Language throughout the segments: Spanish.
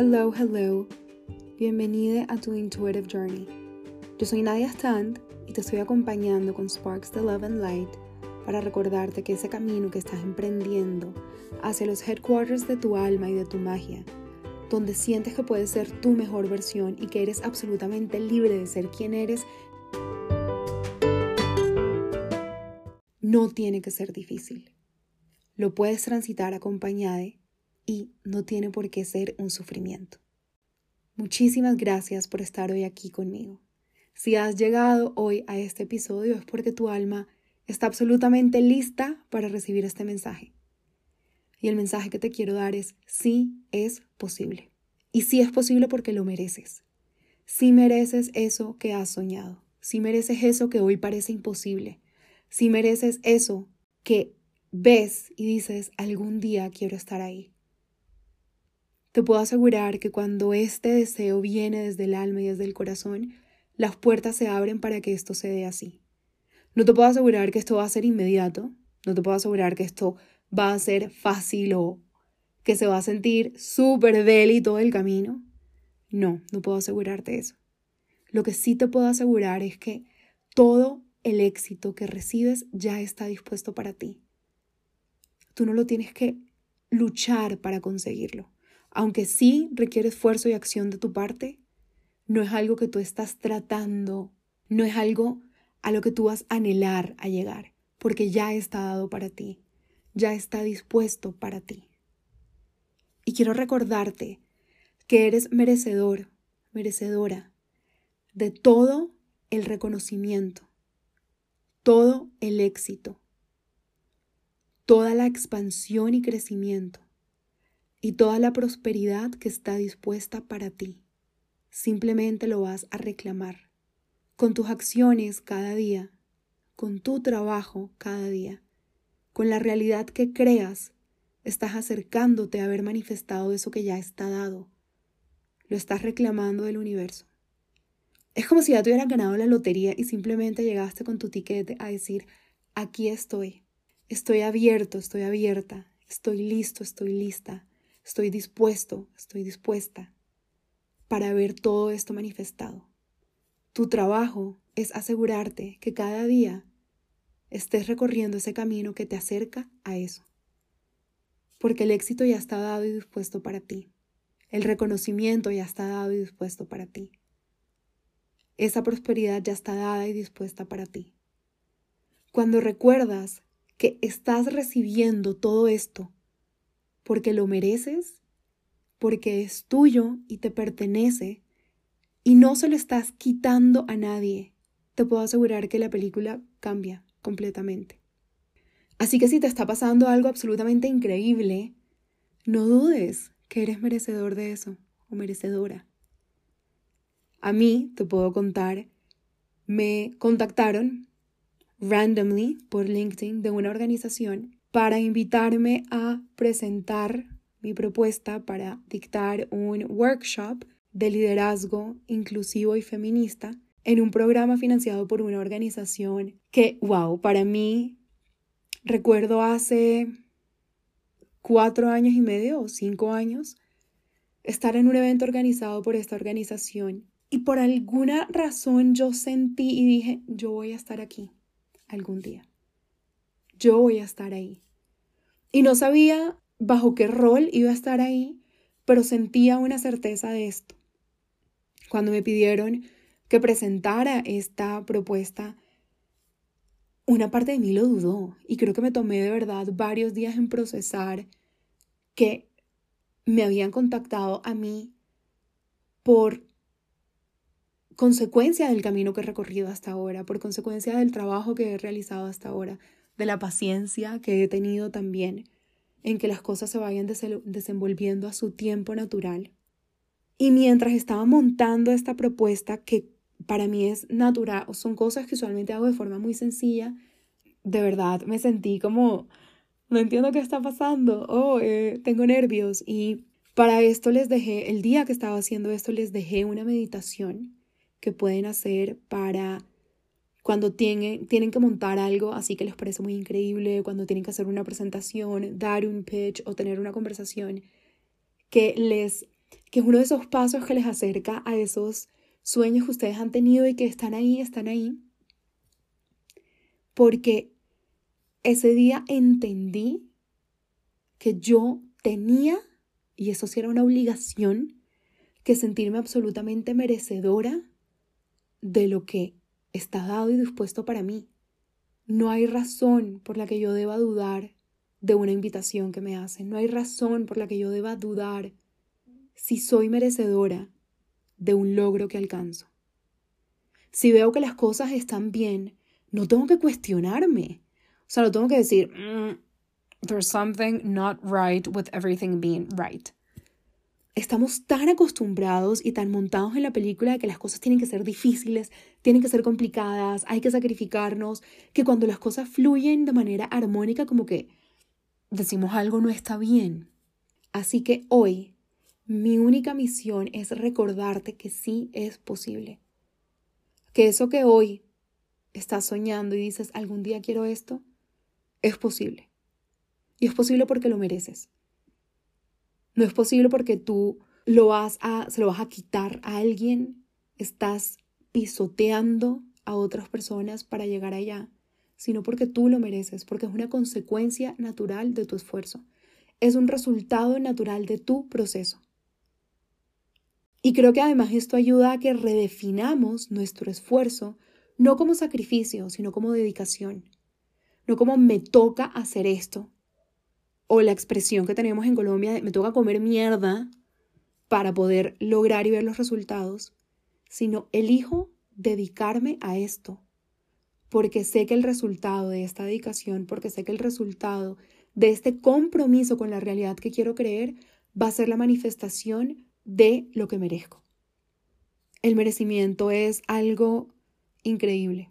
Hello, hello. Bienvenida a tu Intuitive Journey. Yo soy Nadia Stand y te estoy acompañando con Sparks de Love and Light para recordarte que ese camino que estás emprendiendo hacia los headquarters de tu alma y de tu magia, donde sientes que puedes ser tu mejor versión y que eres absolutamente libre de ser quien eres, no tiene que ser difícil. Lo puedes transitar acompañada y no tiene por qué ser un sufrimiento. Muchísimas gracias por estar hoy aquí conmigo. Si has llegado hoy a este episodio es porque tu alma está absolutamente lista para recibir este mensaje. Y el mensaje que te quiero dar es sí es posible. Y sí es posible porque lo mereces. Sí mereces eso que has soñado. Sí mereces eso que hoy parece imposible. Sí mereces eso que ves y dices algún día quiero estar ahí. Te puedo asegurar que cuando este deseo viene desde el alma y desde el corazón, las puertas se abren para que esto se dé así. No te puedo asegurar que esto va a ser inmediato, no te puedo asegurar que esto va a ser fácil o que se va a sentir súper deli todo el camino. No, no puedo asegurarte eso. Lo que sí te puedo asegurar es que todo el éxito que recibes ya está dispuesto para ti. Tú no lo tienes que luchar para conseguirlo aunque sí requiere esfuerzo y acción de tu parte, no es algo que tú estás tratando, no es algo a lo que tú vas a anhelar a llegar, porque ya está dado para ti, ya está dispuesto para ti. Y quiero recordarte que eres merecedor, merecedora de todo el reconocimiento, todo el éxito, toda la expansión y crecimiento y toda la prosperidad que está dispuesta para ti. Simplemente lo vas a reclamar con tus acciones cada día, con tu trabajo cada día, con la realidad que creas, estás acercándote a haber manifestado eso que ya está dado. Lo estás reclamando del universo. Es como si ya te hubieras ganado la lotería y simplemente llegaste con tu tiquete a decir, aquí estoy, estoy abierto, estoy abierta, estoy listo, estoy lista Estoy dispuesto, estoy dispuesta para ver todo esto manifestado. Tu trabajo es asegurarte que cada día estés recorriendo ese camino que te acerca a eso. Porque el éxito ya está dado y dispuesto para ti. El reconocimiento ya está dado y dispuesto para ti. Esa prosperidad ya está dada y dispuesta para ti. Cuando recuerdas que estás recibiendo todo esto porque lo mereces, porque es tuyo y te pertenece, y no se lo estás quitando a nadie, te puedo asegurar que la película cambia completamente. Así que si te está pasando algo absolutamente increíble, no dudes que eres merecedor de eso o merecedora. A mí, te puedo contar, me contactaron randomly por LinkedIn de una organización para invitarme a presentar mi propuesta para dictar un workshop de liderazgo inclusivo y feminista en un programa financiado por una organización que, wow, para mí, recuerdo hace cuatro años y medio o cinco años, estar en un evento organizado por esta organización. Y por alguna razón yo sentí y dije, yo voy a estar aquí algún día yo voy a estar ahí. Y no sabía bajo qué rol iba a estar ahí, pero sentía una certeza de esto. Cuando me pidieron que presentara esta propuesta, una parte de mí lo dudó y creo que me tomé de verdad varios días en procesar que me habían contactado a mí por consecuencia del camino que he recorrido hasta ahora, por consecuencia del trabajo que he realizado hasta ahora, de la paciencia que he tenido también en que las cosas se vayan desenvolviendo a su tiempo natural. Y mientras estaba montando esta propuesta, que para mí es natural, son cosas que usualmente hago de forma muy sencilla, de verdad me sentí como, no entiendo qué está pasando, oh, eh, tengo nervios. Y para esto les dejé, el día que estaba haciendo esto, les dejé una meditación que pueden hacer para cuando tienen, tienen que montar algo así que les parece muy increíble, cuando tienen que hacer una presentación, dar un pitch o tener una conversación que les que es uno de esos pasos que les acerca a esos sueños que ustedes han tenido y que están ahí, están ahí. Porque ese día entendí que yo tenía, y eso sí era una obligación, que sentirme absolutamente merecedora de lo que está dado y dispuesto para mí. No hay razón por la que yo deba dudar de una invitación que me hacen. No hay razón por la que yo deba dudar si soy merecedora de un logro que alcanzo. Si veo que las cosas están bien, no tengo que cuestionarme. O sea, no tengo que decir, mm, there's something not right with everything being right. Estamos tan acostumbrados y tan montados en la película de que las cosas tienen que ser difíciles, tienen que ser complicadas, hay que sacrificarnos, que cuando las cosas fluyen de manera armónica como que decimos algo no está bien. Así que hoy mi única misión es recordarte que sí es posible. Que eso que hoy estás soñando y dices, algún día quiero esto, es posible. Y es posible porque lo mereces. No es posible porque tú lo vas a, se lo vas a quitar a alguien, estás pisoteando a otras personas para llegar allá, sino porque tú lo mereces, porque es una consecuencia natural de tu esfuerzo. Es un resultado natural de tu proceso. Y creo que además esto ayuda a que redefinamos nuestro esfuerzo, no como sacrificio, sino como dedicación. No como me toca hacer esto. O la expresión que tenemos en Colombia de me toca comer mierda para poder lograr y ver los resultados, sino elijo dedicarme a esto, porque sé que el resultado de esta dedicación, porque sé que el resultado de este compromiso con la realidad que quiero creer va a ser la manifestación de lo que merezco. El merecimiento es algo increíble.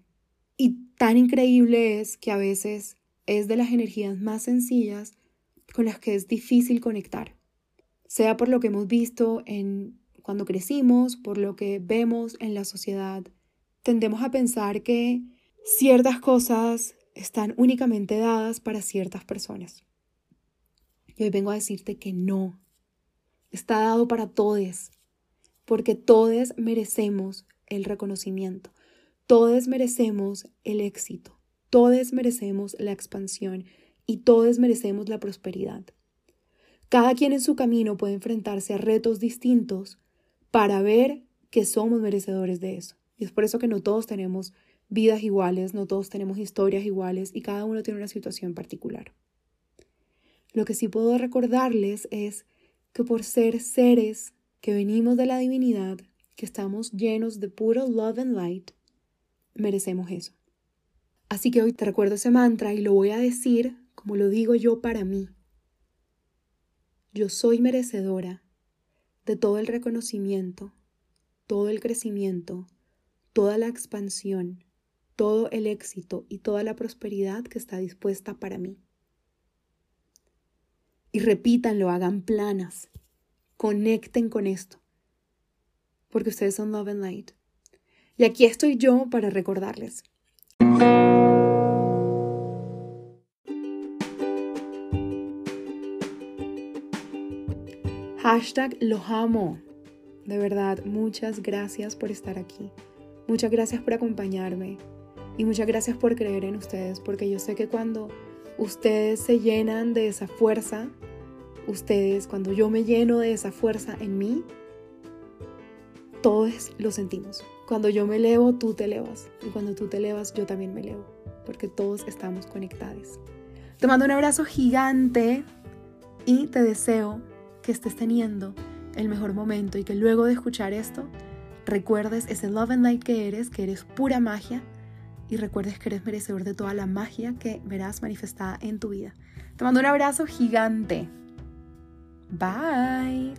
Y tan increíble es que a veces es de las energías más sencillas con las que es difícil conectar. Sea por lo que hemos visto en cuando crecimos, por lo que vemos en la sociedad, tendemos a pensar que ciertas cosas están únicamente dadas para ciertas personas. Y hoy vengo a decirte que no, está dado para todos, porque todos merecemos el reconocimiento, todos merecemos el éxito, todos merecemos la expansión y todos merecemos la prosperidad. Cada quien en su camino puede enfrentarse a retos distintos para ver que somos merecedores de eso. Y es por eso que no todos tenemos vidas iguales, no todos tenemos historias iguales y cada uno tiene una situación particular. Lo que sí puedo recordarles es que por ser seres que venimos de la divinidad, que estamos llenos de puro love and light, merecemos eso. Así que hoy te recuerdo ese mantra y lo voy a decir como lo digo yo para mí. Yo soy merecedora de todo el reconocimiento, todo el crecimiento, toda la expansión, todo el éxito y toda la prosperidad que está dispuesta para mí y repítanlo, hagan planas, conecten con esto, porque ustedes son Love and Light. Y aquí estoy yo para recordarles. Hashtag los amo. De verdad, muchas gracias por estar aquí. Muchas gracias por acompañarme. Y muchas gracias por creer en ustedes, porque yo sé que cuando ustedes se llenan de esa fuerza, ustedes, cuando yo me lleno de esa fuerza en mí, todos lo sentimos. Cuando yo me elevo, tú te elevas. Y cuando tú te elevas, yo también me elevo. Porque todos estamos conectados. Te mando un abrazo gigante y te deseo que estés teniendo el mejor momento y que luego de escuchar esto, recuerdes ese love and light que eres, que eres pura magia y recuerdes que eres merecedor de toda la magia que verás manifestada en tu vida. Te mando un abrazo gigante. Bye.